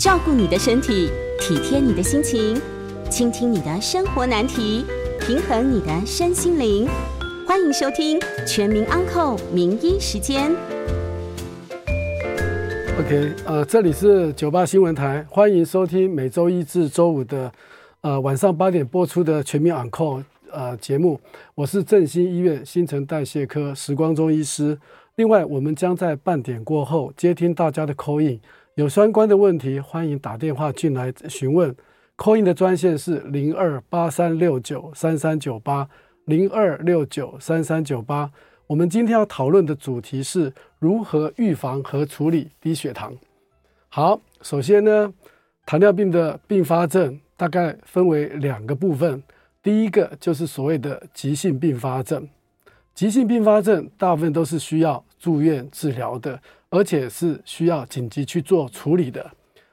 照顾你的身体，体贴你的心情，倾听你的生活难题，平衡你的身心灵。欢迎收听《全民安扣名医时间》。OK，呃，这里是九八新闻台，欢迎收听每周一至周五的。呃，晚上八点播出的《全民安扣》呃节目，我是振兴医院新陈代谢科时光中医师。另外，我们将在半点过后接听大家的 call in，有相关的问题，欢迎打电话进来询问。Coin 的专线是零二八三六九三三九八零二六九三三九八。我们今天要讨论的主题是如何预防和处理低血糖。好，首先呢，糖尿病的并发症。大概分为两个部分，第一个就是所谓的急性并发症。急性并发症大部分都是需要住院治疗的，而且是需要紧急去做处理的。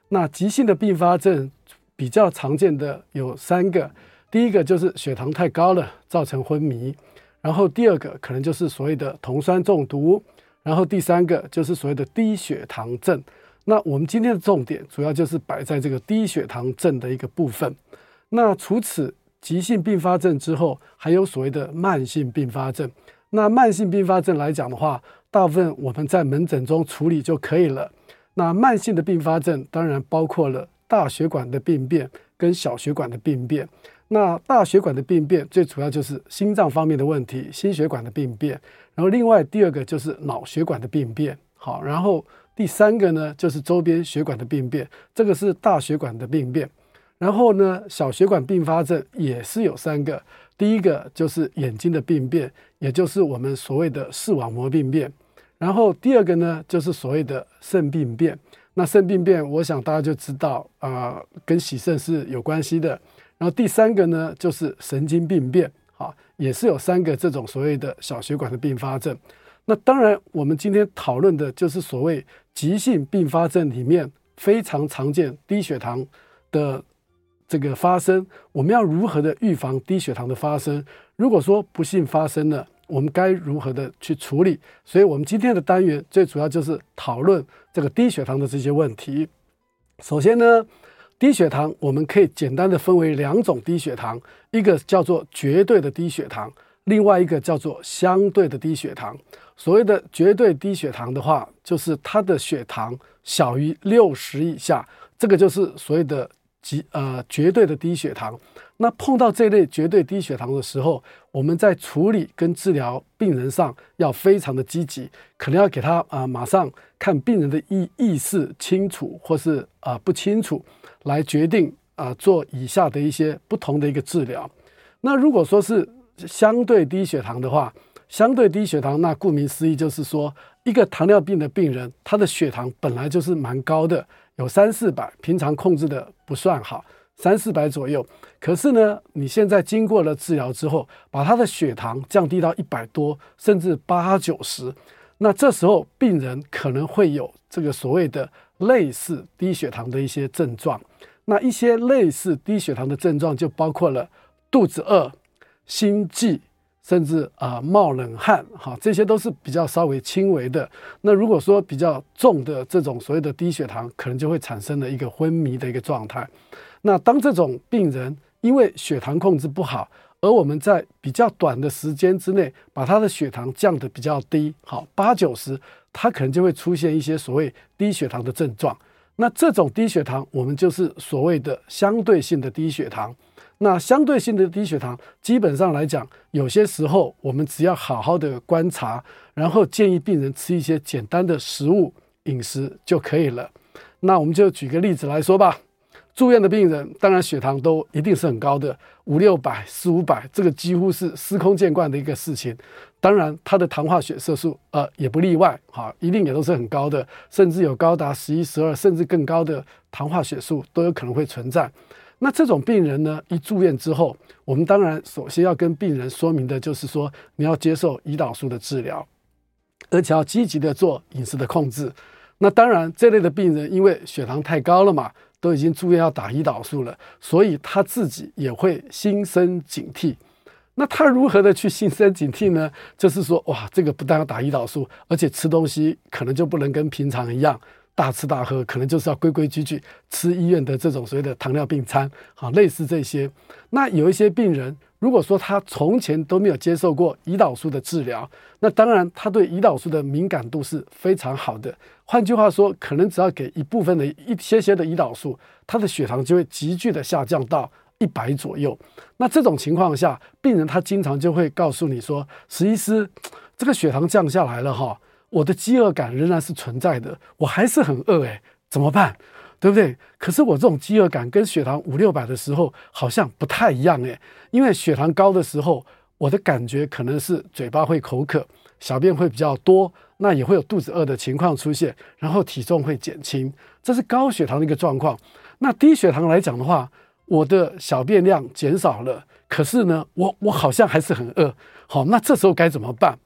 那急性的并发症比较常见的有三个，第一个就是血糖太高了，造成昏迷；然后第二个可能就是所谓的酮酸中毒；然后第三个就是所谓的低血糖症。那我们今天的重点主要就是摆在这个低血糖症的一个部分。那除此急性并发症之后，还有所谓的慢性并发症。那慢性并发症来讲的话，大部分我们在门诊中处理就可以了。那慢性的并发症当然包括了大血管的病变跟小血管的病变。那大血管的病变最主要就是心脏方面的问题，心血管的病变。然后另外第二个就是脑血管的病变。好，然后。第三个呢，就是周边血管的病变，这个是大血管的病变。然后呢，小血管并发症也是有三个，第一个就是眼睛的病变，也就是我们所谓的视网膜病变。然后第二个呢，就是所谓的肾病变。那肾病变，我想大家就知道啊、跟洗肾是有关系的。然后第三个呢，就是神经病变，啊，也是有三个这种所谓的小血管的并发症。那当然，我们今天讨论的就是所谓急性并发症里面非常常见低血糖的这个发生，我们要如何的预防低血糖的发生？如果说不幸发生了，我们该如何的去处理？所以，我们今天的单元最主要就是讨论这个低血糖的这些问题。首先呢，低血糖我们可以简单的分为两种低血糖，一个叫做绝对的低血糖，另外一个叫做相对的低血糖。所谓的绝对低血糖的话，就是它的血糖小于六十以下，这个就是所谓的极呃绝对的低血糖。那碰到这类绝对低血糖的时候，我们在处理跟治疗病人上要非常的积极，可能要给他啊、马上看病人的意意识清楚或是啊、不清楚，来决定啊、做以下的一些不同的一个治疗。那如果说是相对低血糖的话，相对低血糖，那顾名思义就是说，一个糖尿病的病人，他的血糖本来就是蛮高的，有三四百，平常控制的不算好，三四百左右。可是呢，你现在经过了治疗之后，把他的血糖降低到一百多，甚至八九十，那这时候病人可能会有这个所谓的类似低血糖的一些症状。那一些类似低血糖的症状就包括了肚子饿、心悸。甚至啊、冒冷汗，哈，这些都是比较稍微轻微的。那如果说比较重的这种所谓的低血糖，可能就会产生了一个昏迷的一个状态。那当这种病人因为血糖控制不好，而我们在比较短的时间之内把他的血糖降得比较低，好八九十，他可能就会出现一些所谓低血糖的症状。那这种低血糖，我们就是所谓的相对性的低血糖。那相对性的低血糖，基本上来讲，有些时候我们只要好好的观察，然后建议病人吃一些简单的食物饮食就可以了。那我们就举个例子来说吧。住院的病人，当然血糖都一定是很高的，五六百、四五百，这个几乎是司空见惯的一个事情。当然，他的糖化血色素呃也不例外，哈，一定也都是很高的，甚至有高达十一、十二，甚至更高的糖化血素都有可能会存在。那这种病人呢，一住院之后，我们当然首先要跟病人说明的就是说，你要接受胰岛素的治疗，而且要积极的做饮食的控制。那当然，这类的病人因为血糖太高了嘛。都已经住院要打胰岛素了，所以他自己也会心生警惕。那他如何的去心生警惕呢？就是说，哇，这个不但要打胰岛素，而且吃东西可能就不能跟平常一样大吃大喝，可能就是要规规矩矩吃医院的这种所谓的糖尿病餐，好，类似这些。那有一些病人。如果说他从前都没有接受过胰岛素的治疗，那当然他对胰岛素的敏感度是非常好的。换句话说，可能只要给一部分的一些些的胰岛素，他的血糖就会急剧的下降到一百左右。那这种情况下，病人他经常就会告诉你说：“石医师，这个血糖降下来了哈，我的饥饿感仍然是存在的，我还是很饿诶，怎么办？”对不对？可是我这种饥饿感跟血糖五六百的时候好像不太一样诶，因为血糖高的时候，我的感觉可能是嘴巴会口渴，小便会比较多，那也会有肚子饿的情况出现，然后体重会减轻，这是高血糖的一个状况。那低血糖来讲的话，我的小便量减少了，可是呢，我我好像还是很饿。好，那这时候该怎么办？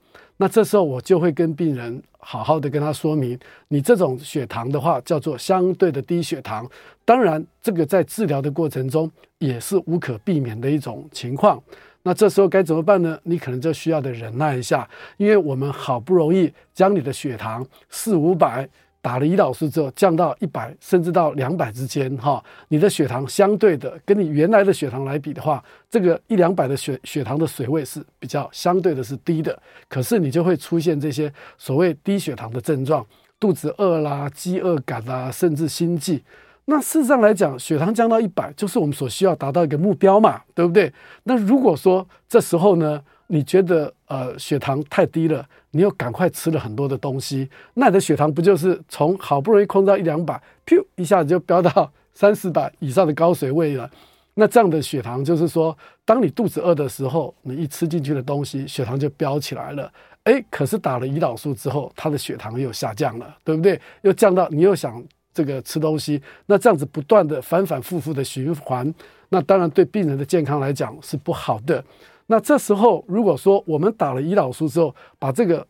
那这时候我就会跟病人好好的跟他说明，你这种血糖的话叫做相对的低血糖。当然，这个在治疗的过程中也是无可避免的一种情况。那这时候该怎么办呢？你可能就需要的忍耐一下，因为我们好不容易将你的血糖四五百。打了胰岛素之后，降到一百甚至到两百之间，哈，你的血糖相对的跟你原来的血糖来比的话，这个一两百的血血糖的水位是比较相对的是低的，可是你就会出现这些所谓低血糖的症状，肚子饿啦、饥饿感啦，甚至心悸。那事实上来讲，血糖降到一百就是我们所需要达到一个目标嘛，对不对？那如果说这时候呢，你觉得呃血糖太低了，你又赶快吃了很多的东西，那你的血糖不就是从好不容易控制到一两百，噗一下子就飙到 三四百以上的高水位了？那这样的血糖就是说，当你肚子饿的时候，你一吃进去的东西，血糖就飙起来了。诶，可是打了胰岛素之后，它的血糖又下降了，对不对？又降到你又想这个吃东西，那这样子不断的反反复复的循环，那当然对病人的健康来讲是不好的。那这时候，如果说我们打了胰岛素之后，把这个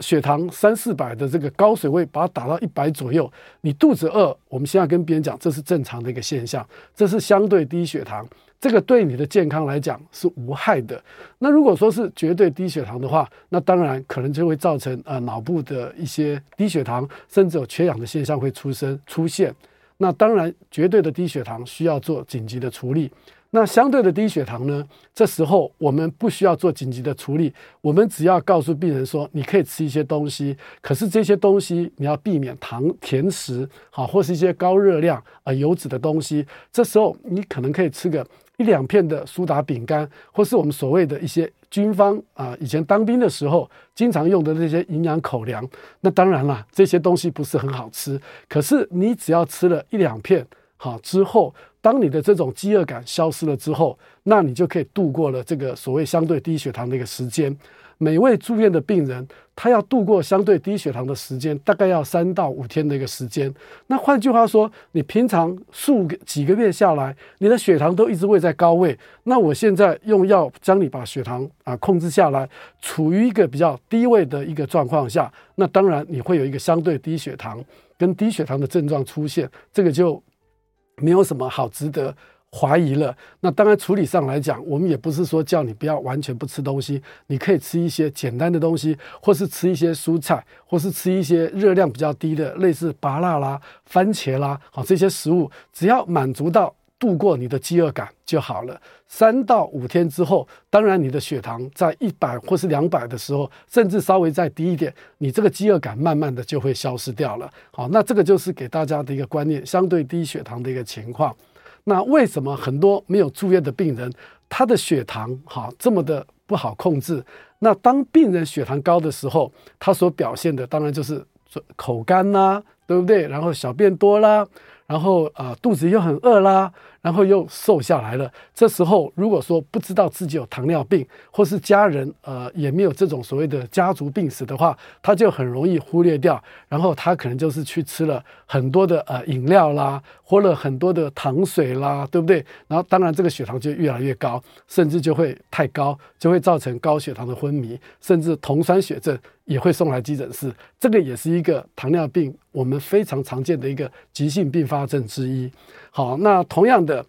血糖三四百的这个高水位，把它打到一百左右，你肚子饿，我们现在跟别人讲，这是正常的一个现象，这是相对低血糖，这个对你的健康来讲是无害的。那如果说是绝对低血糖的话，那当然可能就会造成呃脑部的一些低血糖，甚至有缺氧的现象会出生出现。那当然，绝对的低血糖需要做紧急的处理。那相对的低血糖呢？这时候我们不需要做紧急的处理，我们只要告诉病人说，你可以吃一些东西，可是这些东西你要避免糖甜食，好，或是一些高热量啊油脂的东西。这时候你可能可以吃个一两片的苏打饼干，或是我们所谓的一些军方啊，以前当兵的时候经常用的那些营养口粮。那当然了，这些东西不是很好吃，可是你只要吃了一两片，好之后。当你的这种饥饿感消失了之后，那你就可以度过了这个所谓相对低血糖的一个时间。每位住院的病人，他要度过相对低血糖的时间，大概要三到五天的一个时间。那换句话说，你平常数个几个月下来，你的血糖都一直位在高位。那我现在用药将你把血糖啊控制下来，处于一个比较低位的一个状况下，那当然你会有一个相对低血糖跟低血糖的症状出现，这个就。没有什么好值得怀疑了。那当然，处理上来讲，我们也不是说叫你不要完全不吃东西，你可以吃一些简单的东西，或是吃一些蔬菜，或是吃一些热量比较低的，类似芭辣啦、番茄啦，好，这些食物，只要满足到。度过你的饥饿感就好了。三到五天之后，当然你的血糖在一百或是两百的时候，甚至稍微再低一点，你这个饥饿感慢慢的就会消失掉了。好，那这个就是给大家的一个观念，相对低血糖的一个情况。那为什么很多没有住院的病人，他的血糖哈这么的不好控制？那当病人血糖高的时候，他所表现的当然就是口干啦，对不对？然后小便多啦。然后啊、呃、肚子又很饿啦，然后又瘦下来了。这时候如果说不知道自己有糖尿病，或是家人呃也没有这种所谓的家族病史的话，他就很容易忽略掉，然后他可能就是去吃了很多的呃饮料啦，喝了很多的糖水啦，对不对？然后当然这个血糖就越来越高，甚至就会太高，就会造成高血糖的昏迷，甚至酮酸血症。也会送来急诊室，这个也是一个糖尿病我们非常常见的一个急性并发症之一。好，那同样的，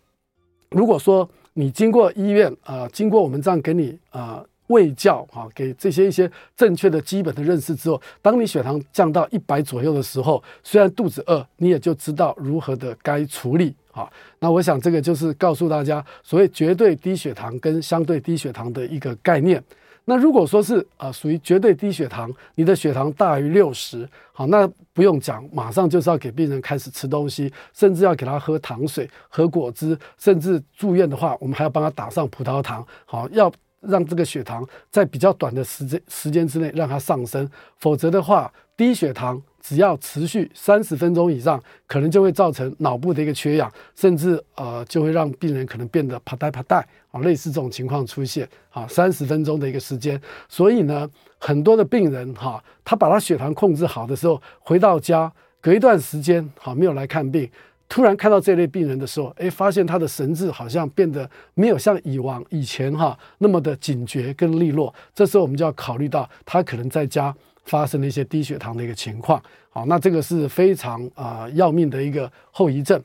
如果说你经过医院啊、经过我们这样给你啊喂教啊，给这些一些正确的基本的认识之后，当你血糖降到一百左右的时候，虽然肚子饿，你也就知道如何的该处理啊。那我想这个就是告诉大家，所谓绝对低血糖跟相对低血糖的一个概念。那如果说是啊、呃，属于绝对低血糖，你的血糖大于六十，好，那不用讲，马上就是要给病人开始吃东西，甚至要给他喝糖水、喝果汁，甚至住院的话，我们还要帮他打上葡萄糖，好，要让这个血糖在比较短的时间时间之内让它上升，否则的话，低血糖。只要持续三十分钟以上，可能就会造成脑部的一个缺氧，甚至呃就会让病人可能变得啪嗒啪嗒啊，类似这种情况出现啊，三十分钟的一个时间。所以呢，很多的病人哈，他把他血糖控制好的时候，回到家隔一段时间好没有来看病，突然看到这类病人的时候，诶，发现他的神志好像变得没有像以往以前哈那么的警觉跟利落。这时候我们就要考虑到他可能在家。发生了一些低血糖的一个情况，好，那这个是非常啊、要命的一个后遗症。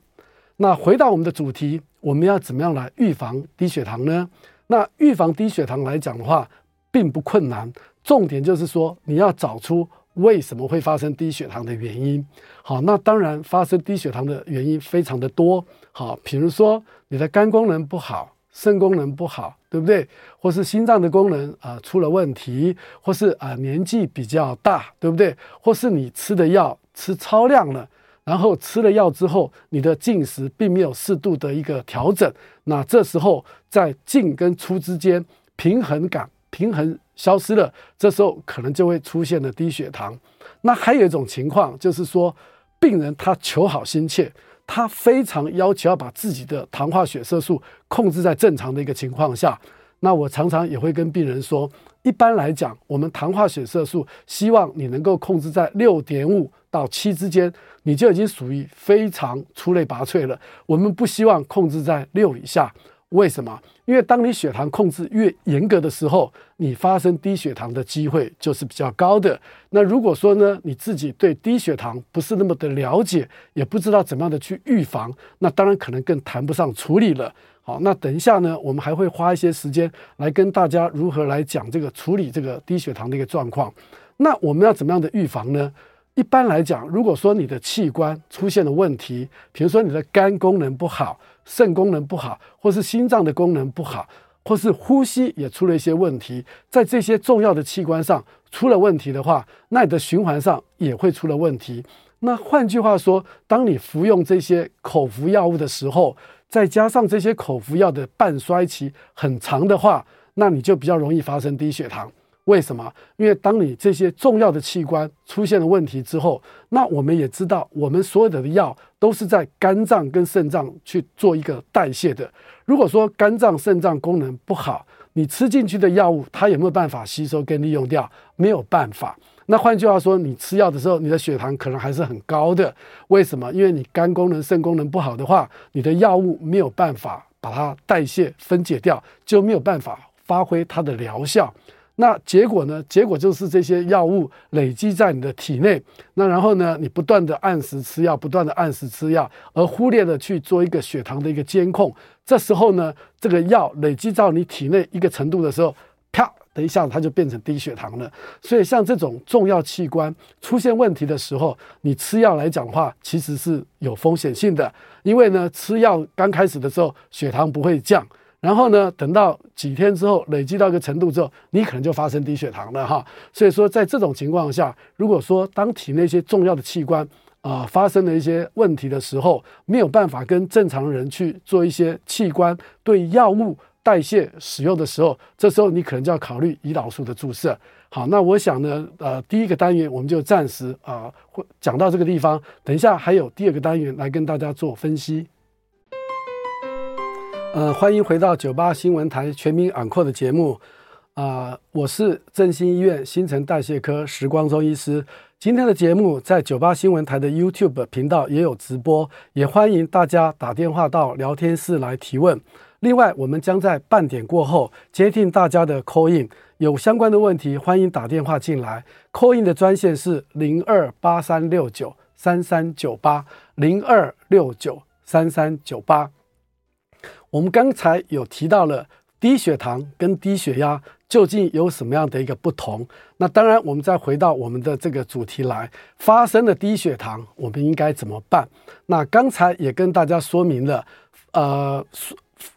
那回到我们的主题，我们要怎么样来预防低血糖呢？那预防低血糖来讲的话，并不困难，重点就是说你要找出为什么会发生低血糖的原因。好，那当然发生低血糖的原因非常的多，好，比如说你的肝功能不好。肾功能不好，对不对？或是心脏的功能啊、出了问题，或是啊、年纪比较大，对不对？或是你吃的药吃超量了，然后吃了药之后，你的进食并没有适度的一个调整，那这时候在进跟出之间平衡感平衡消失了，这时候可能就会出现了低血糖。那还有一种情况就是说，病人他求好心切。他非常要求要把自己的糖化血色素控制在正常的一个情况下，那我常常也会跟病人说，一般来讲，我们糖化血色素希望你能够控制在六点五到七之间，你就已经属于非常出类拔萃了。我们不希望控制在六以下。为什么？因为当你血糖控制越严格的时候，你发生低血糖的机会就是比较高的。那如果说呢，你自己对低血糖不是那么的了解，也不知道怎么样的去预防，那当然可能更谈不上处理了。好，那等一下呢，我们还会花一些时间来跟大家如何来讲这个处理这个低血糖的一个状况。那我们要怎么样的预防呢？一般来讲，如果说你的器官出现了问题，比如说你的肝功能不好，肾功能不好，或是心脏的功能不好，或是呼吸也出了一些问题，在这些重要的器官上出了问题的话，那你的循环上也会出了问题。那换句话说，当你服用这些口服药物的时候，再加上这些口服药的半衰期很长的话，那你就比较容易发生低血糖。为什么？因为当你这些重要的器官出现了问题之后，那我们也知道，我们所有的药都是在肝脏跟肾脏去做一个代谢的。如果说肝脏、肾脏功能不好，你吃进去的药物，它有没有办法吸收跟利用掉？没有办法。那换句话说，你吃药的时候，你的血糖可能还是很高的。为什么？因为你肝功能、肾功能不好的话，你的药物没有办法把它代谢分解掉，就没有办法发挥它的疗效。那结果呢？结果就是这些药物累积在你的体内，那然后呢，你不断的按时吃药，不断的按时吃药，而忽略了去做一个血糖的一个监控。这时候呢，这个药累积到你体内一个程度的时候，啪的一下它就变成低血糖了。所以像这种重要器官出现问题的时候，你吃药来讲的话，其实是有风险性的，因为呢，吃药刚开始的时候血糖不会降。然后呢，等到几天之后，累积到一个程度之后，你可能就发生低血糖了哈。所以说，在这种情况下，如果说当体内一些重要的器官啊、发生了一些问题的时候，没有办法跟正常人去做一些器官对药物代谢使用的时候，这时候你可能就要考虑胰岛素的注射。好，那我想呢，呃，第一个单元我们就暂时啊，会、讲到这个地方。等一下还有第二个单元来跟大家做分析。呃，欢迎回到九八新闻台全民昂扣的节目啊、我是振兴医院新陈代谢科时光中医师。今天的节目在九八新闻台的 YouTube 频道也有直播，也欢迎大家打电话到聊天室来提问。另外，我们将在半点过后接听大家的 call in。有相关的问题，欢迎打电话进来。call in 的专线是零二八三六九三三九八零二六九三三九八。我们刚才有提到了低血糖跟低血压究竟有什么样的一个不同？那当然，我们再回到我们的这个主题来，发生了低血糖，我们应该怎么办？那刚才也跟大家说明了，呃。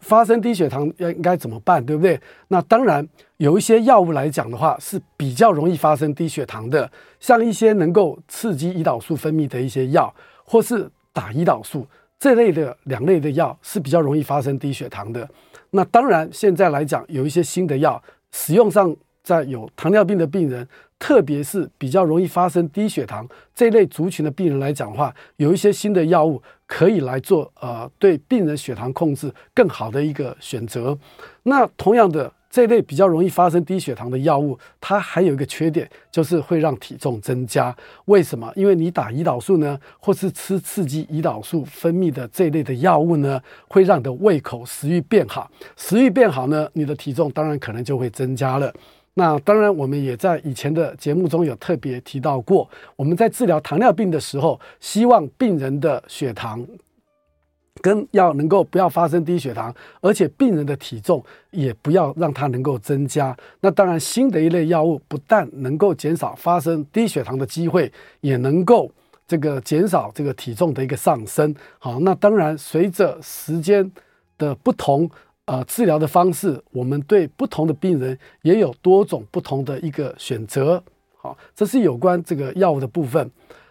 发生低血糖要应该怎么办，对不对？那当然有一些药物来讲的话是比较容易发生低血糖的，像一些能够刺激胰岛素分泌的一些药，或是打胰岛素这类的两类的药是比较容易发生低血糖的。那当然现在来讲有一些新的药使用上，在有糖尿病的病人，特别是比较容易发生低血糖这类族群的病人来讲的话，有一些新的药物。可以来做呃，对病人血糖控制更好的一个选择。那同样的这类比较容易发生低血糖的药物，它还有一个缺点，就是会让体重增加。为什么？因为你打胰岛素呢，或是吃刺激胰岛素分泌的这类的药物呢，会让你的胃口食欲变好。食欲变好呢，你的体重当然可能就会增加了。那当然，我们也在以前的节目中有特别提到过，我们在治疗糖尿病的时候，希望病人的血糖跟要能够不要发生低血糖，而且病人的体重也不要让它能够增加。那当然，新的一类药物不但能够减少发生低血糖的机会，也能够这个减少这个体重的一个上升。好，那当然随着时间的不同。呃，治疗的方式，我们对不同的病人也有多种不同的一个选择。好，这是有关这个药物的部分。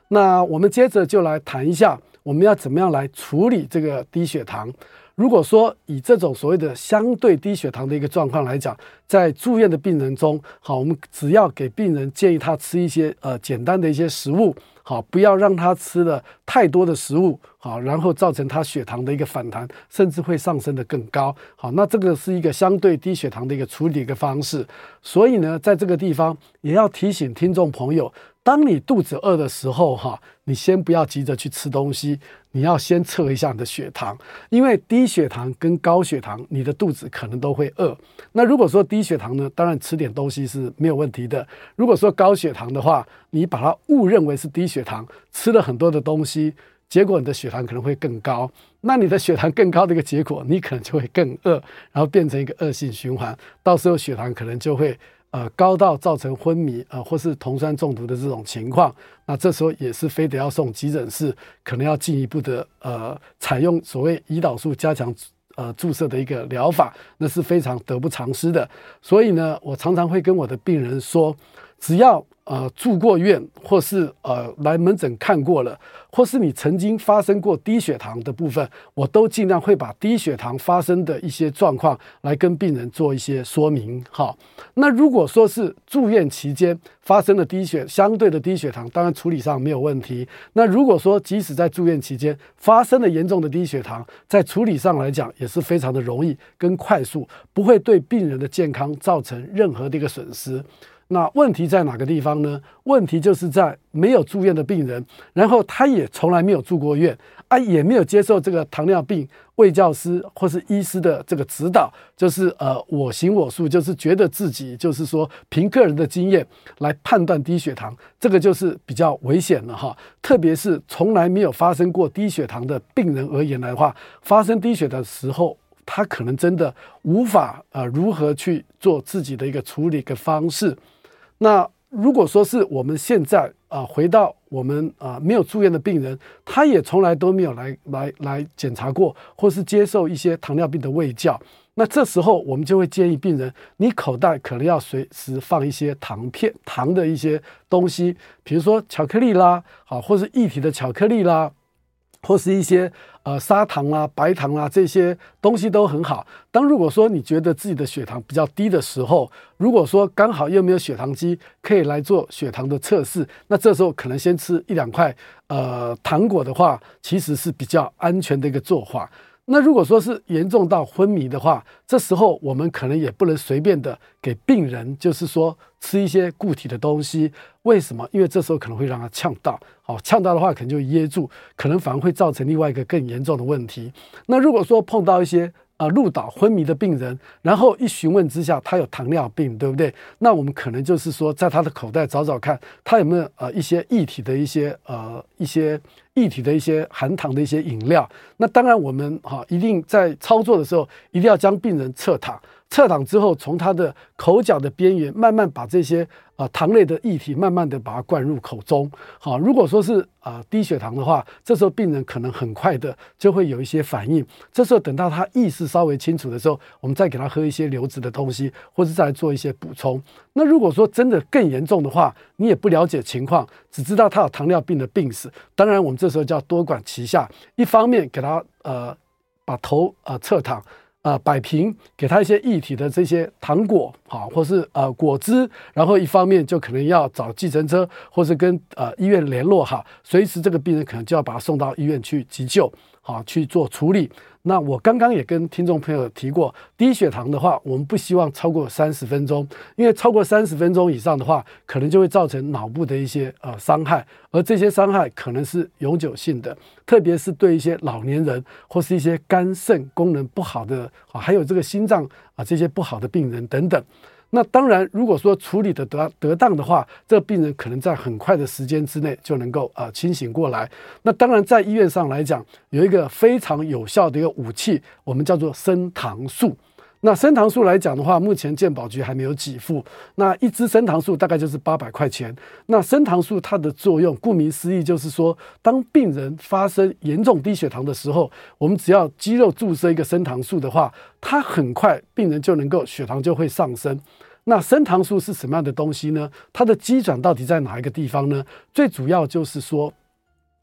那我们接着就来谈一下，我们要怎么样来处理这个低血糖。如果说以这种所谓的相对低血糖的一个状况来讲，在住院的病人中，好，我们只要给病人建议他吃一些呃简单的一些食物。好，不要让他吃了太多的食物，好，然后造成他血糖的一个反弹，甚至会上升得更高。好，那这个是一个相对低血糖的一个处理一个方式。所以呢，在这个地方也要提醒听众朋友。当你肚子饿的时候，哈，你先不要急着去吃东西，你要先测一下你的血糖，因为低血糖跟高血糖，你的肚子可能都会饿。那如果说低血糖呢，当然吃点东西是没有问题的。如果说高血糖的话，你把它误认为是低血糖，吃了很多的东西，结果你的血糖可能会更高。那你的血糖更高的一个结果，你可能就会更饿，然后变成一个恶性循环，到时候血糖可能就会。呃，高到造成昏迷，呃，或是酮酸中毒的这种情况，那这时候也是非得要送急诊室，可能要进一步的呃，采用所谓胰岛素加强呃注射的一个疗法，那是非常得不偿失的。所以呢，我常常会跟我的病人说，只要。呃，住过院或是呃来门诊看过了，或是你曾经发生过低血糖的部分，我都尽量会把低血糖发生的一些状况来跟病人做一些说明。好，那如果说是住院期间发生的低血相对的低血糖，当然处理上没有问题。那如果说即使在住院期间发生了严重的低血糖，在处理上来讲也是非常的容易跟快速，不会对病人的健康造成任何的一个损失。那问题在哪个地方呢？问题就是在没有住院的病人，然后他也从来没有住过院啊，也没有接受这个糖尿病卫教师或是医师的这个指导，就是呃我行我素，就是觉得自己就是说凭个人的经验来判断低血糖，这个就是比较危险了哈。特别是从来没有发生过低血糖的病人而言的话，发生低血的时候，他可能真的无法呃如何去做自己的一个处理的方式。那如果说是我们现在啊、回到我们啊、呃、没有住院的病人，他也从来都没有来来来检查过，或是接受一些糖尿病的卫教，那这时候我们就会建议病人，你口袋可能要随时放一些糖片、糖的一些东西，比如说巧克力啦，好，或是液体的巧克力啦。或是一些呃砂糖啊、白糖啊这些东西都很好。当如果说你觉得自己的血糖比较低的时候，如果说刚好又没有血糖机可以来做血糖的测试，那这时候可能先吃一两块呃糖果的话，其实是比较安全的一个做法。那如果说是严重到昏迷的话，这时候我们可能也不能随便的给病人，就是说吃一些固体的东西。为什么？因为这时候可能会让他呛到，好，呛到的话可能就噎住，可能反而会造成另外一个更严重的问题。那如果说碰到一些啊，入岛昏迷的病人，然后一询问之下，他有糖尿病，对不对？那我们可能就是说，在他的口袋找找看，他有没有呃一些液体的一些呃一些液体的一些含糖的一些饮料。那当然，我们哈一定在操作的时候，一定要将病人侧躺。侧躺之后，从他的口角的边缘慢慢把这些啊、糖类的液体慢慢的把它灌入口中。好，如果说是啊、低血糖的话，这时候病人可能很快的就会有一些反应。这时候等到他意识稍微清楚的时候，我们再给他喝一些流质的东西，或者再来做一些补充。那如果说真的更严重的话，你也不了解情况，只知道他有糖尿病的病史，当然我们这时候就要多管齐下，一方面给他呃把头呃侧躺。啊，摆平，给他一些液体的这些糖果，啊，或是呃果汁，然后一方面就可能要找计程车，或是跟呃医院联络哈，随时这个病人可能就要把他送到医院去急救，好去做处理。那我刚刚也跟听众朋友提过，低血糖的话，我们不希望超过三十分钟，因为超过三十分钟以上的话，可能就会造成脑部的一些呃伤害，而这些伤害可能是永久性的，特别是对一些老年人或是一些肝肾功能不好的啊，还有这个心脏啊这些不好的病人等等。那当然，如果说处理的得得当的话，这个病人可能在很快的时间之内就能够啊清醒过来。那当然，在医院上来讲，有一个非常有效的一个武器，我们叫做升糖素。那升糖素来讲的话，目前健保局还没有给付。那一支升糖素大概就是八百块钱。那升糖素它的作用，顾名思义就是说，当病人发生严重低血糖的时候，我们只要肌肉注射一个升糖素的话，它很快病人就能够血糖就会上升。那升糖素是什么样的东西呢？它的机转到底在哪一个地方呢？最主要就是说，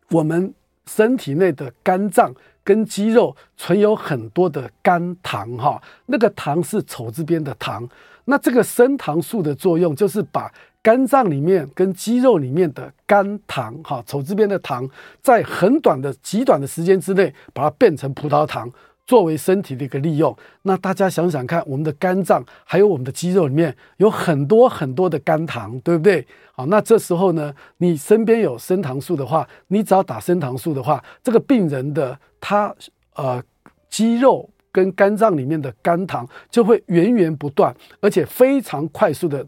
我们身体内的肝脏跟肌肉存有很多的肝糖，哈，那个糖是丑字边的糖。那这个升糖素的作用就是把肝脏里面跟肌肉里面的肝糖，哈，丑字边的糖，在很短的极短的时间之内，把它变成葡萄糖。作为身体的一个利用，那大家想想看，我们的肝脏还有我们的肌肉里面有很多很多的肝糖，对不对？好，那这时候呢，你身边有升糖素的话，你只要打升糖素的话，这个病人的他呃肌肉跟肝脏里面的肝糖就会源源不断，而且非常快速的。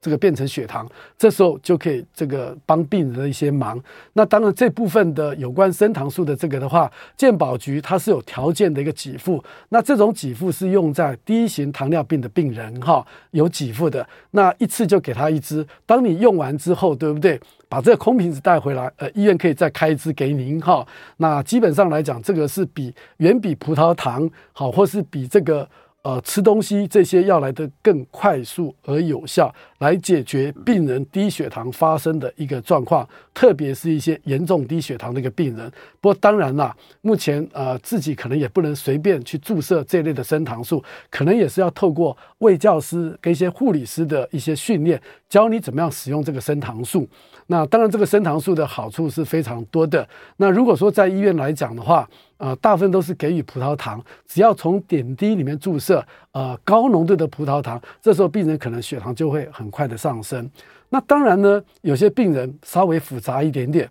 这个变成血糖，这时候就可以这个帮病人的一些忙。那当然这部分的有关升糖素的这个的话，健保局它是有条件的一个给付。那这种给付是用在第一型糖尿病的病人哈，有给付的。那一次就给他一支，当你用完之后，对不对？把这个空瓶子带回来，呃，医院可以再开一支给您哈。那基本上来讲，这个是比远比葡萄糖好，或是比这个。呃，吃东西这些要来得更快速而有效，来解决病人低血糖发生的一个状况，特别是一些严重低血糖的一个病人。不过当然啦，目前呃自己可能也不能随便去注射这类的升糖素，可能也是要透过卫教师跟一些护理师的一些训练，教你怎么样使用这个升糖素。那当然，这个升糖素的好处是非常多的。那如果说在医院来讲的话，呃，大部分都是给予葡萄糖，只要从点滴里面注射，呃，高浓度的葡萄糖，这时候病人可能血糖就会很快的上升。那当然呢，有些病人稍微复杂一点点。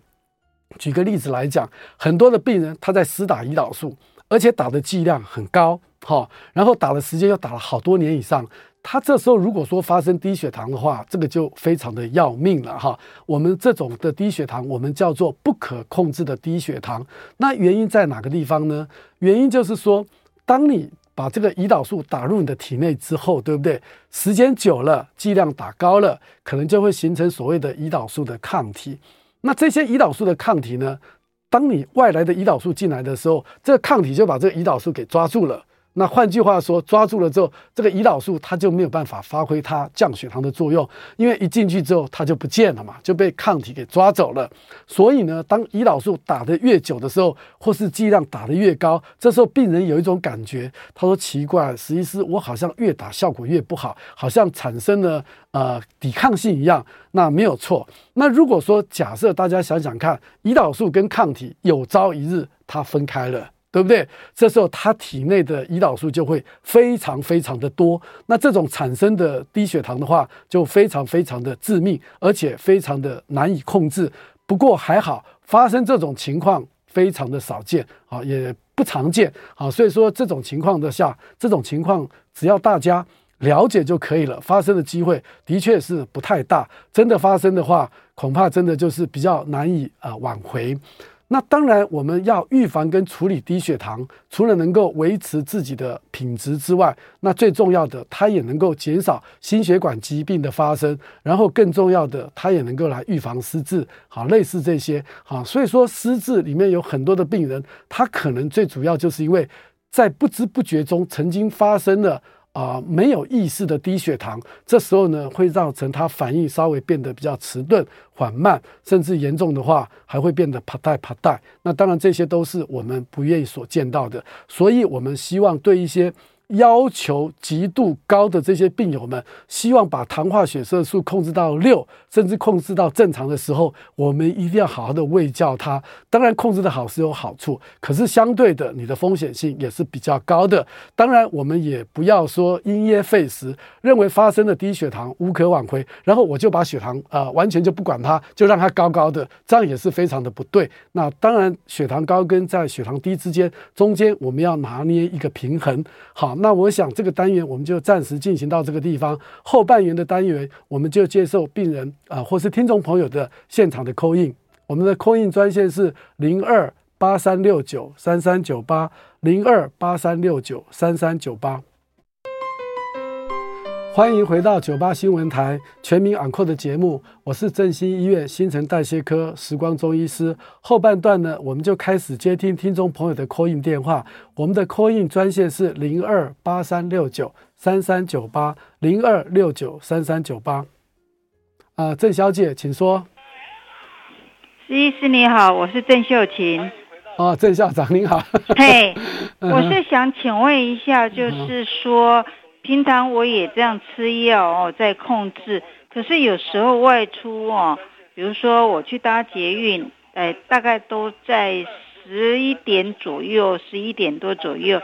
举个例子来讲，很多的病人他在施打胰岛素，而且打的剂量很高，哈，然后打的时间又打了好多年以上。他这时候如果说发生低血糖的话，这个就非常的要命了哈。我们这种的低血糖，我们叫做不可控制的低血糖。那原因在哪个地方呢？原因就是说，当你把这个胰岛素打入你的体内之后，对不对？时间久了，剂量打高了，可能就会形成所谓的胰岛素的抗体。那这些胰岛素的抗体呢，当你外来的胰岛素进来的时候，这个抗体就把这个胰岛素给抓住了。那换句话说，抓住了之后，这个胰岛素它就没有办法发挥它降血糖的作用，因为一进去之后它就不见了嘛，就被抗体给抓走了。所以呢，当胰岛素打得越久的时候，或是剂量打得越高，这时候病人有一种感觉，他说奇怪，实际是我好像越打效果越不好，好像产生了呃抵抗性一样。那没有错。那如果说假设大家想想看，胰岛素跟抗体有朝一日它分开了。对不对？这时候他体内的胰岛素就会非常非常的多，那这种产生的低血糖的话，就非常非常的致命，而且非常的难以控制。不过还好，发生这种情况非常的少见啊，也不常见啊。所以说这种情况的下，这种情况只要大家了解就可以了。发生的机会的确是不太大，真的发生的话，恐怕真的就是比较难以啊挽回。那当然，我们要预防跟处理低血糖，除了能够维持自己的品质之外，那最重要的，它也能够减少心血管疾病的发生，然后更重要的，它也能够来预防失智，好，类似这些，好，所以说失智里面有很多的病人，他可能最主要就是因为在不知不觉中曾经发生了。啊、没有意识的低血糖，这时候呢，会造成他反应稍微变得比较迟钝、缓慢，甚至严重的话，还会变得啪嗒啪嗒。那当然，这些都是我们不愿意所见到的，所以我们希望对一些。要求极度高的这些病友们，希望把糖化血色素控制到六，甚至控制到正常的时候，我们一定要好好的喂教他。当然，控制的好是有好处，可是相对的，你的风险性也是比较高的。当然，我们也不要说因噎废食，认为发生了低血糖无可挽回，然后我就把血糖啊、呃、完全就不管它，就让它高高的，这样也是非常的不对。那当然，血糖高跟在血糖低之间，中间我们要拿捏一个平衡。好。那我想这个单元我们就暂时进行到这个地方，后半圆的单元我们就接受病人啊、或是听众朋友的现场的扣印我们的扣印专线是零二八三六九三三九八零二八三六九三三九八。欢迎回到九八新闻台全民昂 n 的节目，我是振兴医院新陈代谢科时光中医师。后半段呢，我们就开始接听听众朋友的 call in 电话。我们的 call in 专线是零二八三六九三三九八零二六九三三九八。啊，郑小姐，请说。石医师你好，我是郑秀琴。哦，郑校长您好。嘿，我是想请问一下，就是说。平常我也这样吃药哦，在控制。可是有时候外出哦，比如说我去搭捷运，哎，大概都在十一点左右，十一点多左右，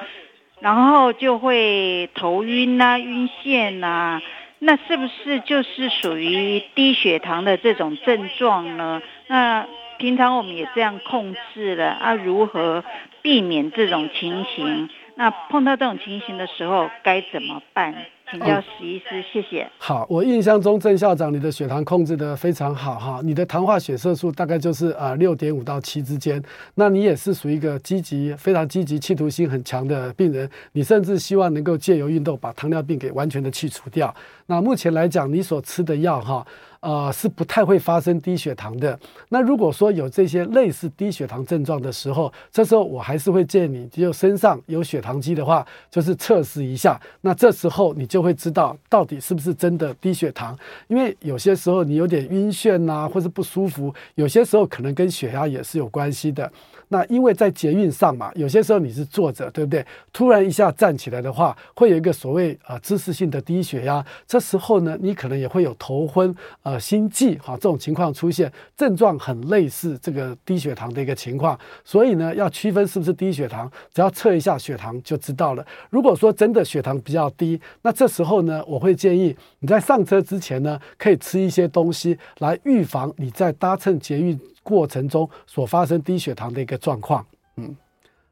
然后就会头晕呐、晕眩呐。那是不是就是属于低血糖的这种症状呢？那平常我们也这样控制了啊，如何避免这种情形？那碰到这种情形的时候该怎么办？请教史医师，嗯、谢谢。好，我印象中郑校长你的血糖控制得非常好哈，你的糖化血色素大概就是啊六点五到七之间。那你也是属于一个积极、非常积极、企图心很强的病人，你甚至希望能够借由运动把糖尿病给完全的去除掉。那目前来讲，你所吃的药哈。啊、呃，是不太会发生低血糖的。那如果说有这些类似低血糖症状的时候，这时候我还是会建议你，就身上有血糖机的话，就是测试一下。那这时候你就会知道到底是不是真的低血糖。因为有些时候你有点晕眩呐、或是不舒服，有些时候可能跟血压也是有关系的。那因为在捷运上嘛，有些时候你是坐着，对不对？突然一下站起来的话，会有一个所谓啊姿势性的低血压。这时候呢，你可能也会有头昏、呃心悸哈这种情况出现，症状很类似这个低血糖的一个情况。所以呢，要区分是不是低血糖，只要测一下血糖就知道了。如果说真的血糖比较低，那这时候呢，我会建议你在上车之前呢，可以吃一些东西来预防你在搭乘捷运。过程中所发生低血糖的一个状况，嗯，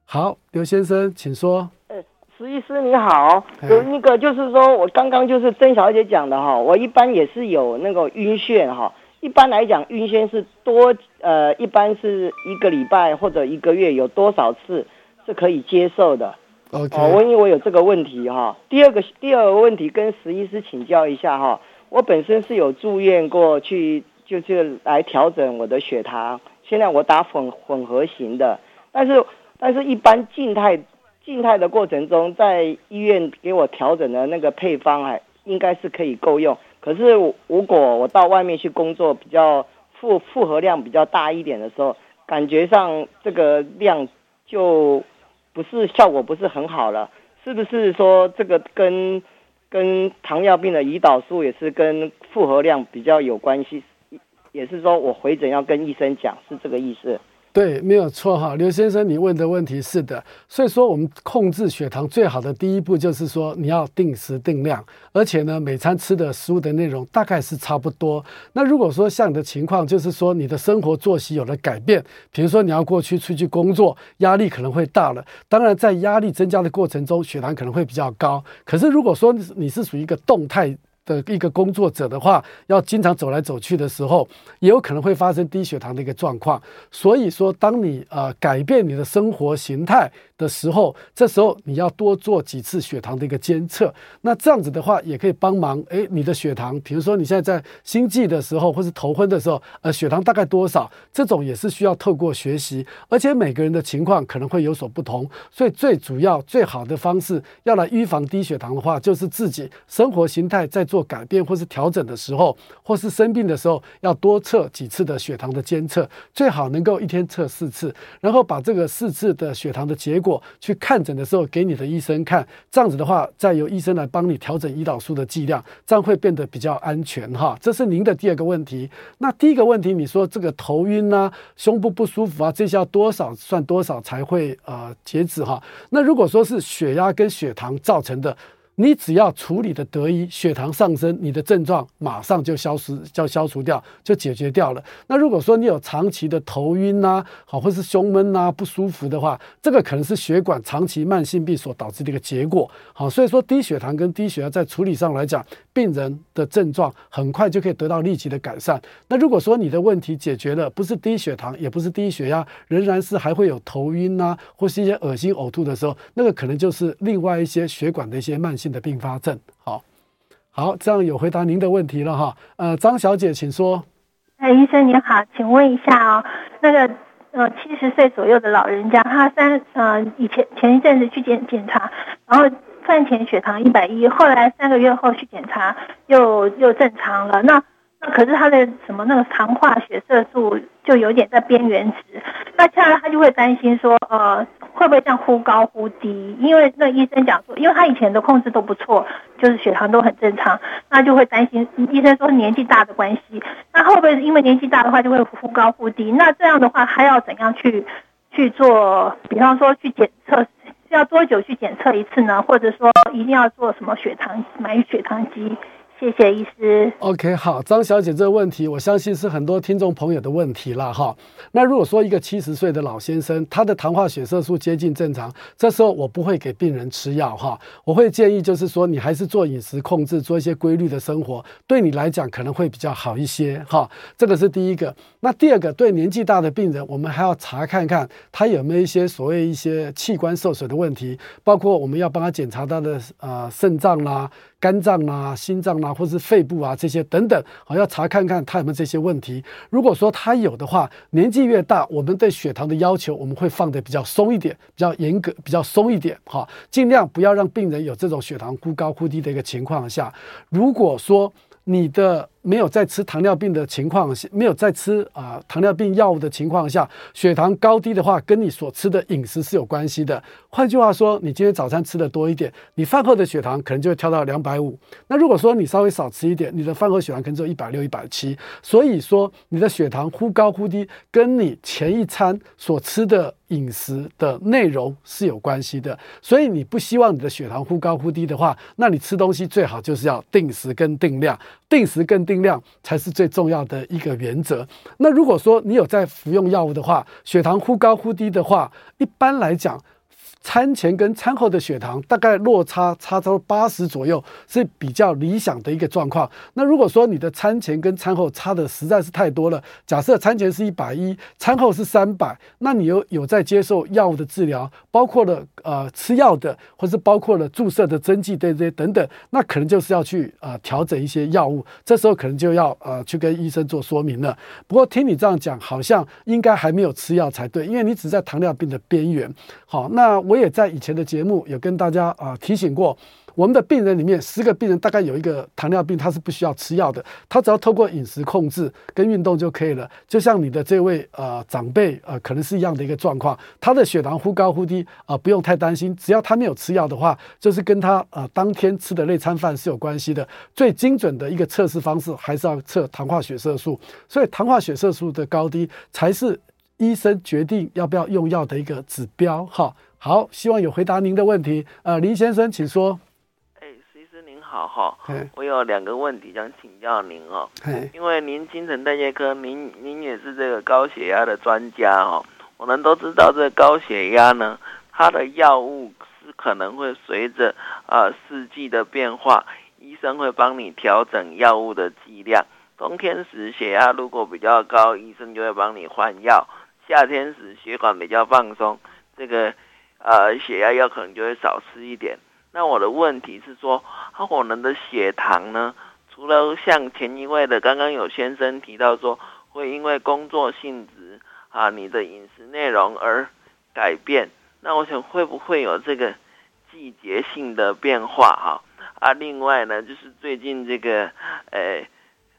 好，刘先生，请说。呃，石医师你好，有那个就是说我刚刚就是曾小姐讲的哈，我一般也是有那个晕眩哈，一般来讲晕眩是多呃，一般是一个礼拜或者一个月有多少次是可以接受的？OK，哦，我因为我有这个问题哈。第二个第二个问题跟石医师请教一下哈，我本身是有住院过去。就是来调整我的血糖，现在我打混混合型的，但是但是一般静态静态的过程中，在医院给我调整的那个配方还应该是可以够用。可是如果我到外面去工作，比较负负荷量比较大一点的时候，感觉上这个量就不是效果不是很好了。是不是说这个跟跟糖尿病的胰岛素也是跟负荷量比较有关系？也是说我回诊要跟医生讲，是这个意思？对，没有错哈，刘先生，你问的问题是的。所以说，我们控制血糖最好的第一步就是说，你要定时定量，而且呢，每餐吃的食物的内容大概是差不多。那如果说像你的情况，就是说你的生活作息有了改变，比如说你要过去出去工作，压力可能会大了。当然，在压力增加的过程中，血糖可能会比较高。可是如果说你是属于一个动态，的一个工作者的话，要经常走来走去的时候，也有可能会发生低血糖的一个状况。所以说，当你呃改变你的生活形态的时候，这时候你要多做几次血糖的一个监测。那这样子的话，也可以帮忙。诶，你的血糖，比如说你现在在心悸的时候，或是头昏的时候，呃，血糖大概多少？这种也是需要透过学习，而且每个人的情况可能会有所不同。所以最主要、最好的方式，要来预防低血糖的话，就是自己生活形态在做改变或是调整的时候，或是生病的时候，要多测几次的血糖的监测，最好能够一天测四次，然后把这个四次的血糖的结果去看诊的时候给你的医生看，这样子的话，再由医生来帮你调整胰岛素的剂量，这样会变得比较安全哈。这是您的第二个问题。那第一个问题，你说这个头晕啊、胸部不舒服啊，这些要多少算多少才会呃截止哈？那如果说是血压跟血糖造成的。你只要处理的得宜，血糖上升，你的症状马上就消失，就消除掉，就解决掉了。那如果说你有长期的头晕呐，好，或是胸闷呐，不舒服的话，这个可能是血管长期慢性病所导致的一个结果。好，所以说低血糖跟低血压在处理上来讲，病人的症状很快就可以得到立即的改善。那如果说你的问题解决了，不是低血糖，也不是低血压，仍然是还会有头晕呐，或是一些恶心呕吐的时候，那个可能就是另外一些血管的一些慢性性的并发症。好，好，这样有回答您的问题了哈。呃，张小姐，请说。哎，医生您好，请问一下哦，那个呃七十岁左右的老人家，他三呃以前前一阵子去检检查，然后饭前血糖一百一，后来三个月后去检查又又正常了，那。那可是他的什么那个糖化血色素就有点在边缘值，那这样他就会担心说，呃，会不会这样忽高忽低？因为那医生讲说，因为他以前的控制都不错，就是血糖都很正常，那就会担心。医生说年纪大的关系，那会不会因为年纪大的话就会忽高忽低？那这样的话还要怎样去去做？比方说去检测，需要多久去检测一次呢？或者说一定要做什么血糖买血糖机？谢谢医师。OK，好，张小姐这个问题，我相信是很多听众朋友的问题了哈。那如果说一个七十岁的老先生，他的糖化血色素接近正常，这时候我不会给病人吃药哈，我会建议就是说，你还是做饮食控制，做一些规律的生活，对你来讲可能会比较好一些哈。这个是第一个。那第二个，对年纪大的病人，我们还要查看看他有没有一些所谓一些器官受损的问题，包括我们要帮他检查他的呃肾脏啦。肝脏啊、心脏啊，或是肺部啊这些等等，好，要查看看他有没有这些问题。如果说他有的话，年纪越大，我们对血糖的要求我们会放的比较松一点，比较严格，比较松一点，哈，尽量不要让病人有这种血糖忽高忽低的一个情况下。如果说你的没有在吃糖尿病的情况下，没有在吃啊、糖尿病药物的情况下，血糖高低的话，跟你所吃的饮食是有关系的。换句话说，你今天早餐吃的多一点，你饭后的血糖可能就会跳到两百五。那如果说你稍微少吃一点，你的饭后血糖可能只有一百六、一百七。所以说，你的血糖忽高忽低，跟你前一餐所吃的饮食的内容是有关系的。所以你不希望你的血糖忽高忽低的话，那你吃东西最好就是要定时跟定量，定时跟定。定量才是最重要的一个原则。那如果说你有在服用药物的话，血糖忽高忽低的话，一般来讲。餐前跟餐后的血糖大概落差差到八十左右是比较理想的一个状况。那如果说你的餐前跟餐后差的实在是太多了，假设餐前是一百一，餐后是三百，那你有有在接受药物的治疗，包括了呃吃药的，或是包括了注射的针剂这些等等，那可能就是要去呃调整一些药物，这时候可能就要呃去跟医生做说明了。不过听你这样讲，好像应该还没有吃药才对，因为你只在糖尿病的边缘。好，那。我我也在以前的节目有跟大家啊、提醒过。我们的病人里面，十个病人大概有一个糖尿病，他是不需要吃药的，他只要透过饮食控制跟运动就可以了。就像你的这位呃长辈呃，可能是一样的一个状况，他的血糖忽高忽低啊、不用太担心，只要他没有吃药的话，就是跟他呃当天吃的那餐饭是有关系的。最精准的一个测试方式还是要测糖化血色素，所以糖化血色素的高低才是医生决定要不要用药的一个指标。哈，好，希望有回答您的问题。呃，林先生，请说。哎，石医师您好哈，我有两个问题想请教您哦。因为您精神代谢科，您您也是这个高血压的专家哦。我们都知道，这个高血压呢，它的药物是可能会随着啊四季的变化，医生会帮你调整药物的剂量。冬天时血压如果比较高，医生就会帮你换药；夏天时血管比较放松，这个呃血压药可能就会少吃一点。那我的问题是说，我们的血糖呢？除了像前一位的刚刚有先生提到说，会因为工作性质啊，你的饮食内容而改变。那我想会不会有这个季节性的变化哈？啊，另外呢，就是最近这个呃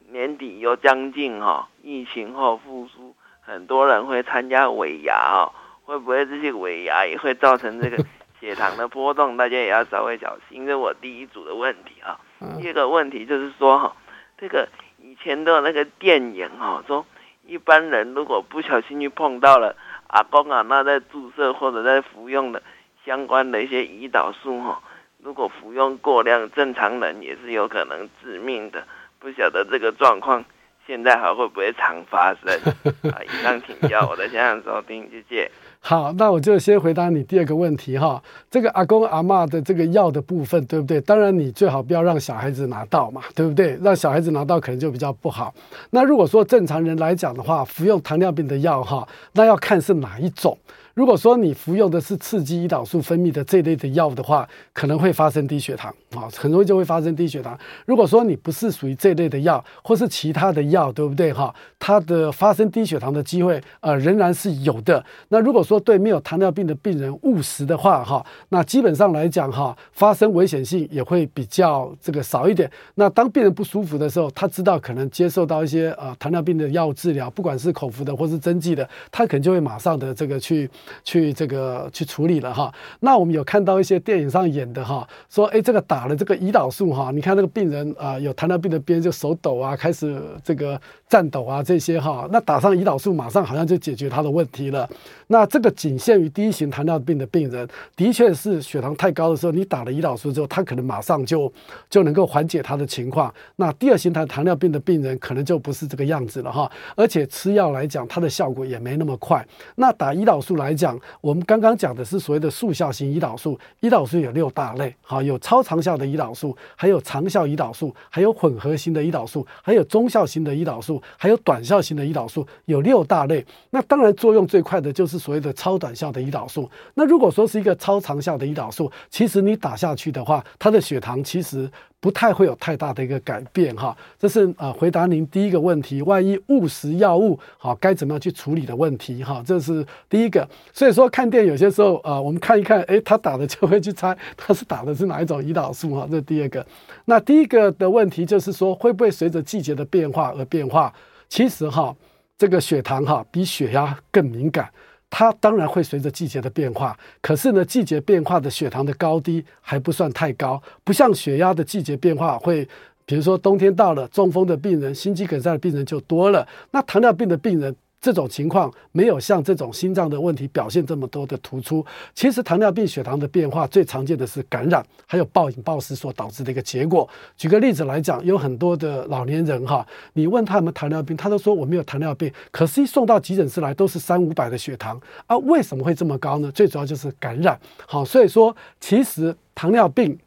年底又将近哈，疫情后复苏，很多人会参加尾牙啊，会不会这些尾牙也会造成这个？血糖的波动，大家也要稍微小心。这是我第一组的问题啊。第二个问题就是说，哈，这个以前的那个电影哈，说一般人如果不小心去碰到了阿公啊，那在注射或者在服用的相关的一些胰岛素哈，如果服用过量，正常人也是有可能致命的。不晓得这个状况现在还会不会常发生？啊，以上请教，我的现场收听，谢谢。好，那我就先回答你第二个问题哈。这个阿公阿妈的这个药的部分，对不对？当然，你最好不要让小孩子拿到嘛，对不对？让小孩子拿到可能就比较不好。那如果说正常人来讲的话，服用糖尿病的药哈，那要看是哪一种。如果说你服用的是刺激胰岛素分泌的这类的药物的话，可能会发生低血糖啊，很容易就会发生低血糖。如果说你不是属于这类的药，或是其他的药，对不对哈？它的发生低血糖的机会呃仍然是有的。那如果说对没有糖尿病的病人误食的话哈，那基本上来讲哈，发生危险性也会比较这个少一点。那当病人不舒服的时候，他知道可能接受到一些呃糖尿病的药物治疗，不管是口服的或是针剂的，他可能就会马上的这个去。去这个去处理了哈，那我们有看到一些电影上演的哈，说哎这个打了这个胰岛素哈，你看那个病人啊有糖尿病的病人就手抖啊，开始这个颤抖啊这些哈，那打上胰岛素马上好像就解决他的问题了。那这个仅限于第一型糖尿病的病人，的确是血糖太高的时候，你打了胰岛素之后，他可能马上就就能够缓解他的情况。那第二型糖尿病的病人可能就不是这个样子了哈，而且吃药来讲，它的效果也没那么快。那打胰岛素来讲，我们刚刚讲的是所谓的速效型胰岛素，胰岛素有六大类，好，有超长效的胰岛素，还有长效胰岛素，还有混合型的胰岛素，还有中效型的胰岛素，还有短效型的胰岛素，有六大类。那当然作用最快的就是所谓的超短效的胰岛素。那如果说是一个超长效的胰岛素，其实你打下去的话，它的血糖其实。不太会有太大的一个改变哈，这是呃回答您第一个问题，万一误食药物，好该怎么样去处理的问题哈，这是第一个。所以说看电影有些时候啊，我们看一看，诶，他打的就会去猜 他是打的是哪一种胰岛素哈，这是第二个。那第一个的问题就是说，会不会随着季节的变化而变化？其实哈，这个血糖哈比血压更敏感。它当然会随着季节的变化，可是呢，季节变化的血糖的高低还不算太高，不像血压的季节变化会，比如说冬天到了，中风的病人、心肌梗塞的病人就多了，那糖尿病的病人。这种情况没有像这种心脏的问题表现这么多的突出。其实糖尿病血糖的变化最常见的是感染，还有暴饮暴食所导致的一个结果。举个例子来讲，有很多的老年人哈，你问他有没有糖尿病，他都说我没有糖尿病，可是一送到急诊室来都是三五百的血糖啊，为什么会这么高呢？最主要就是感染。好，所以说其实糖尿病。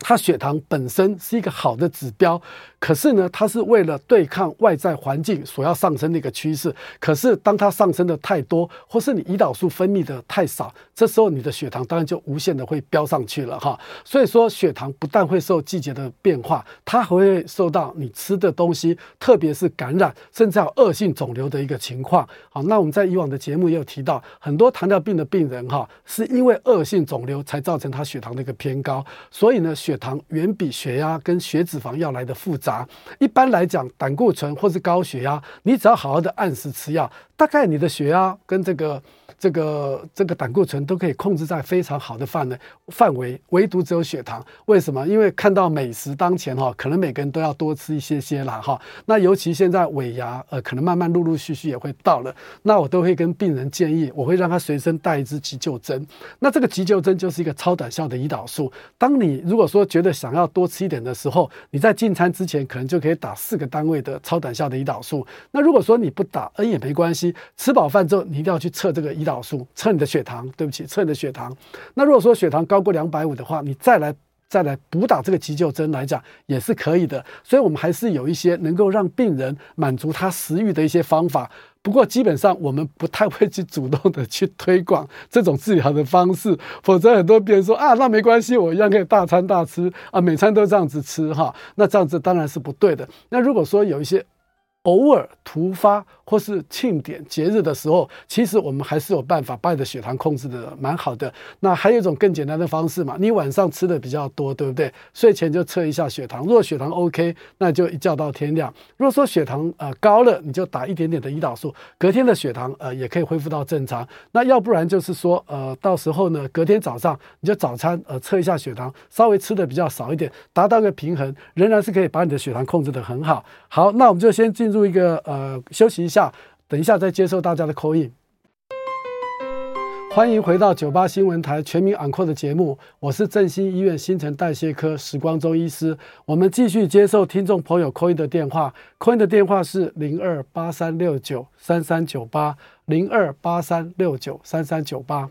它血糖本身是一个好的指标，可是呢，它是为了对抗外在环境所要上升的一个趋势。可是当它上升的太多，或是你胰岛素分泌的太少，这时候你的血糖当然就无限的会飙上去了哈。所以说，血糖不但会受季节的变化，它还会受到你吃的东西，特别是感染，甚至有恶性肿瘤的一个情况。好，那我们在以往的节目也有提到，很多糖尿病的病人哈，是因为恶性肿瘤才造成他血糖的一个偏高。所以呢，血糖远比血压跟血脂肪要来的复杂。一般来讲，胆固醇或是高血压，你只要好好的按时吃药，大概你的血压跟这个。这个这个胆固醇都可以控制在非常好的范围范围，唯独只有血糖，为什么？因为看到美食当前哈，可能每个人都要多吃一些些啦哈。那尤其现在尾牙，呃，可能慢慢陆陆续续也会到了，那我都会跟病人建议，我会让他随身带一支急救针。那这个急救针就是一个超短效的胰岛素。当你如果说觉得想要多吃一点的时候，你在进餐之前可能就可以打四个单位的超短效的胰岛素。那如果说你不打，嗯，也没关系，吃饱饭之后你一定要去测这个胰。岛素测你的血糖，对不起，测你的血糖。那如果说血糖高过两百五的话，你再来再来补打这个急救针来讲也是可以的。所以，我们还是有一些能够让病人满足他食欲的一些方法。不过，基本上我们不太会去主动的去推广这种治疗的方式，否则很多病人说啊，那没关系，我一样可以大餐大吃啊，每餐都这样子吃哈。那这样子当然是不对的。那如果说有一些偶尔突发或是庆典节日的时候，其实我们还是有办法把你的血糖控制的蛮好的。那还有一种更简单的方式嘛，你晚上吃的比较多，对不对？睡前就测一下血糖，如果血糖 OK，那就一觉到天亮。如果说血糖呃高了，你就打一点点的胰岛素，隔天的血糖呃也可以恢复到正常。那要不然就是说呃到时候呢，隔天早上你就早餐呃测一下血糖，稍微吃的比较少一点，达到个平衡，仍然是可以把你的血糖控制的很好。好，那我们就先进入。做一个呃休息一下，等一下再接受大家的 call in。欢迎回到九八新闻台全民昂 n 的节目，我是振兴医院新陈代谢科时光中医师。我们继续接受听众朋友 call in 的电话，call in 的电话是零二八三六九三三九八零二八三六九三三九八。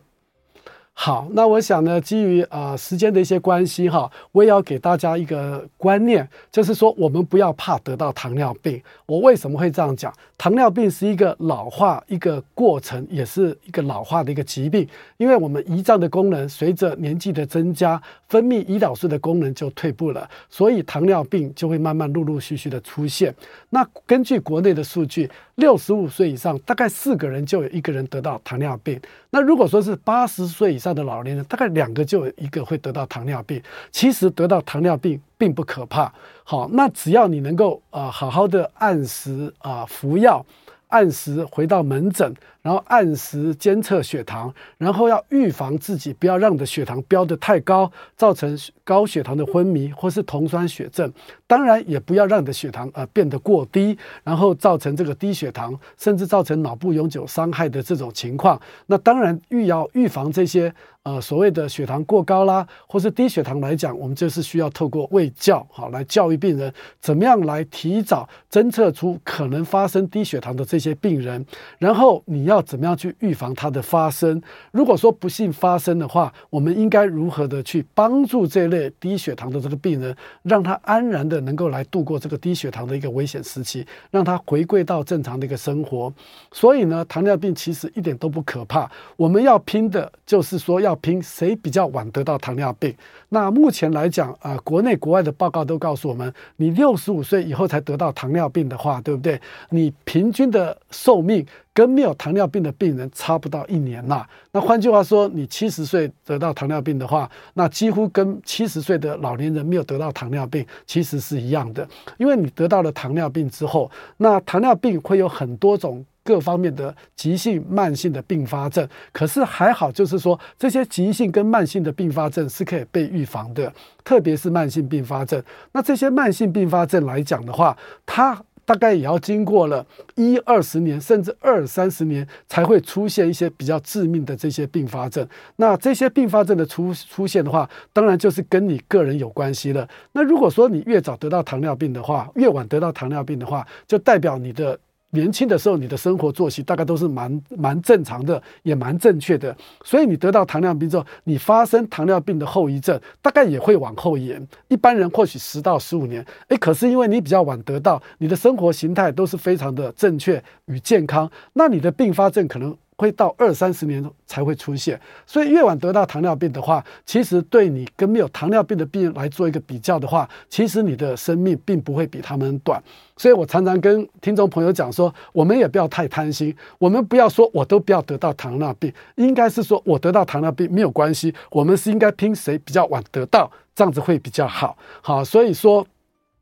好，那我想呢，基于呃时间的一些关系哈，我也要给大家一个观念，就是说我们不要怕得到糖尿病。我为什么会这样讲？糖尿病是一个老化一个过程，也是一个老化的一个疾病，因为我们胰脏的功能随着年纪的增加，分泌胰岛素的功能就退步了，所以糖尿病就会慢慢陆陆续续的出现。那根据国内的数据，六十五岁以上大概四个人就有一个人得到糖尿病。那如果说是八十岁以上的老年人，大概两个就有一个会得到糖尿病。其实得到糖尿病并不可怕，好，那只要你能够啊好好的按时啊服药，按时回到门诊。然后按时监测血糖，然后要预防自己不要让你的血糖飙得太高，造成高血糖的昏迷或是酮酸血症。当然也不要让你的血糖呃变得过低，然后造成这个低血糖，甚至造成脑部永久伤害的这种情况。那当然预要预防这些呃所谓的血糖过高啦，或是低血糖来讲，我们就是需要透过卫教好来教育病人怎么样来提早侦测出可能发生低血糖的这些病人，然后你要。要怎么样去预防它的发生？如果说不幸发生的话，我们应该如何的去帮助这类低血糖的这个病人，让他安然的能够来度过这个低血糖的一个危险时期，让他回归到正常的一个生活。所以呢，糖尿病其实一点都不可怕。我们要拼的就是说，要拼谁比较晚得到糖尿病。那目前来讲啊、呃，国内国外的报告都告诉我们，你六十五岁以后才得到糖尿病的话，对不对？你平均的寿命。跟没有糖尿病的病人差不到一年呐。那换句话说，你七十岁得到糖尿病的话，那几乎跟七十岁的老年人没有得到糖尿病其实是一样的。因为你得到了糖尿病之后，那糖尿病会有很多种各方面的急性、慢性的并发症。可是还好，就是说这些急性跟慢性的并发症是可以被预防的，特别是慢性并发症。那这些慢性并发症来讲的话，它。大概也要经过了一二十年，甚至二三十年，才会出现一些比较致命的这些并发症。那这些并发症的出出现的话，当然就是跟你个人有关系了。那如果说你越早得到糖尿病的话，越晚得到糖尿病的话，就代表你的。年轻的时候你的生活作息大概都是蛮蛮正常的，也蛮正确的，所以你得到糖尿病之后，你发生糖尿病的后遗症大概也会往后延。一般人或许十到十五年，诶，可是因为你比较晚得到，你的生活形态都是非常的正确与健康，那你的并发症可能。会到二三十年才会出现，所以越晚得到糖尿病的话，其实对你跟没有糖尿病的病人来做一个比较的话，其实你的生命并不会比他们短。所以我常常跟听众朋友讲说，我们也不要太贪心，我们不要说我都不要得到糖尿病，应该是说我得到糖尿病没有关系，我们是应该拼谁比较晚得到，这样子会比较好。好，所以说。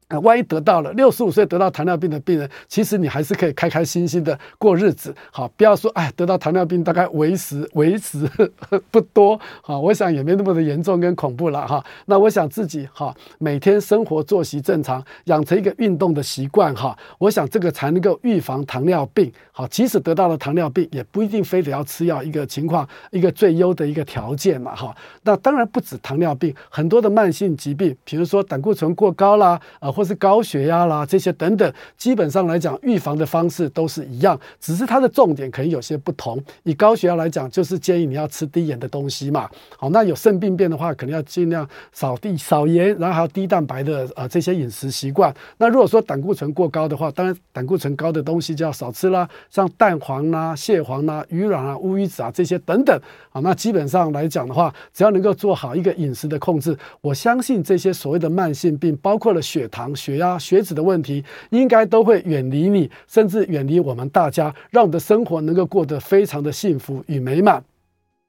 啊，万一得到了六十五岁得到糖尿病的病人，其实你还是可以开开心心的过日子。好，不要说哎，得到糖尿病大概为时为时不多。好，我想也没那么的严重跟恐怖了哈。那我想自己哈，每天生活作息正常，养成一个运动的习惯哈。我想这个才能够预防糖尿病。好，即使得到了糖尿病，也不一定非得要吃药。一个情况，一个最优的一个条件嘛哈。那当然不止糖尿病，很多的慢性疾病，比如说胆固醇过高啦，啊。或是高血压啦，这些等等，基本上来讲，预防的方式都是一样，只是它的重点可能有些不同。以高血压来讲，就是建议你要吃低盐的东西嘛。好，那有肾病变的话，可能要尽量少低少盐，然后还有低蛋白的呃这些饮食习惯。那如果说胆固醇过高的话，当然胆固醇高的东西就要少吃啦，像蛋黄啦、蟹黄啦、鱼卵啊、乌鱼子啊这些等等。好，那基本上来讲的话，只要能够做好一个饮食的控制，我相信这些所谓的慢性病，包括了血糖血压、血脂的问题，应该都会远离你，甚至远离我们大家，让我们的生活能够过得非常的幸福与美满。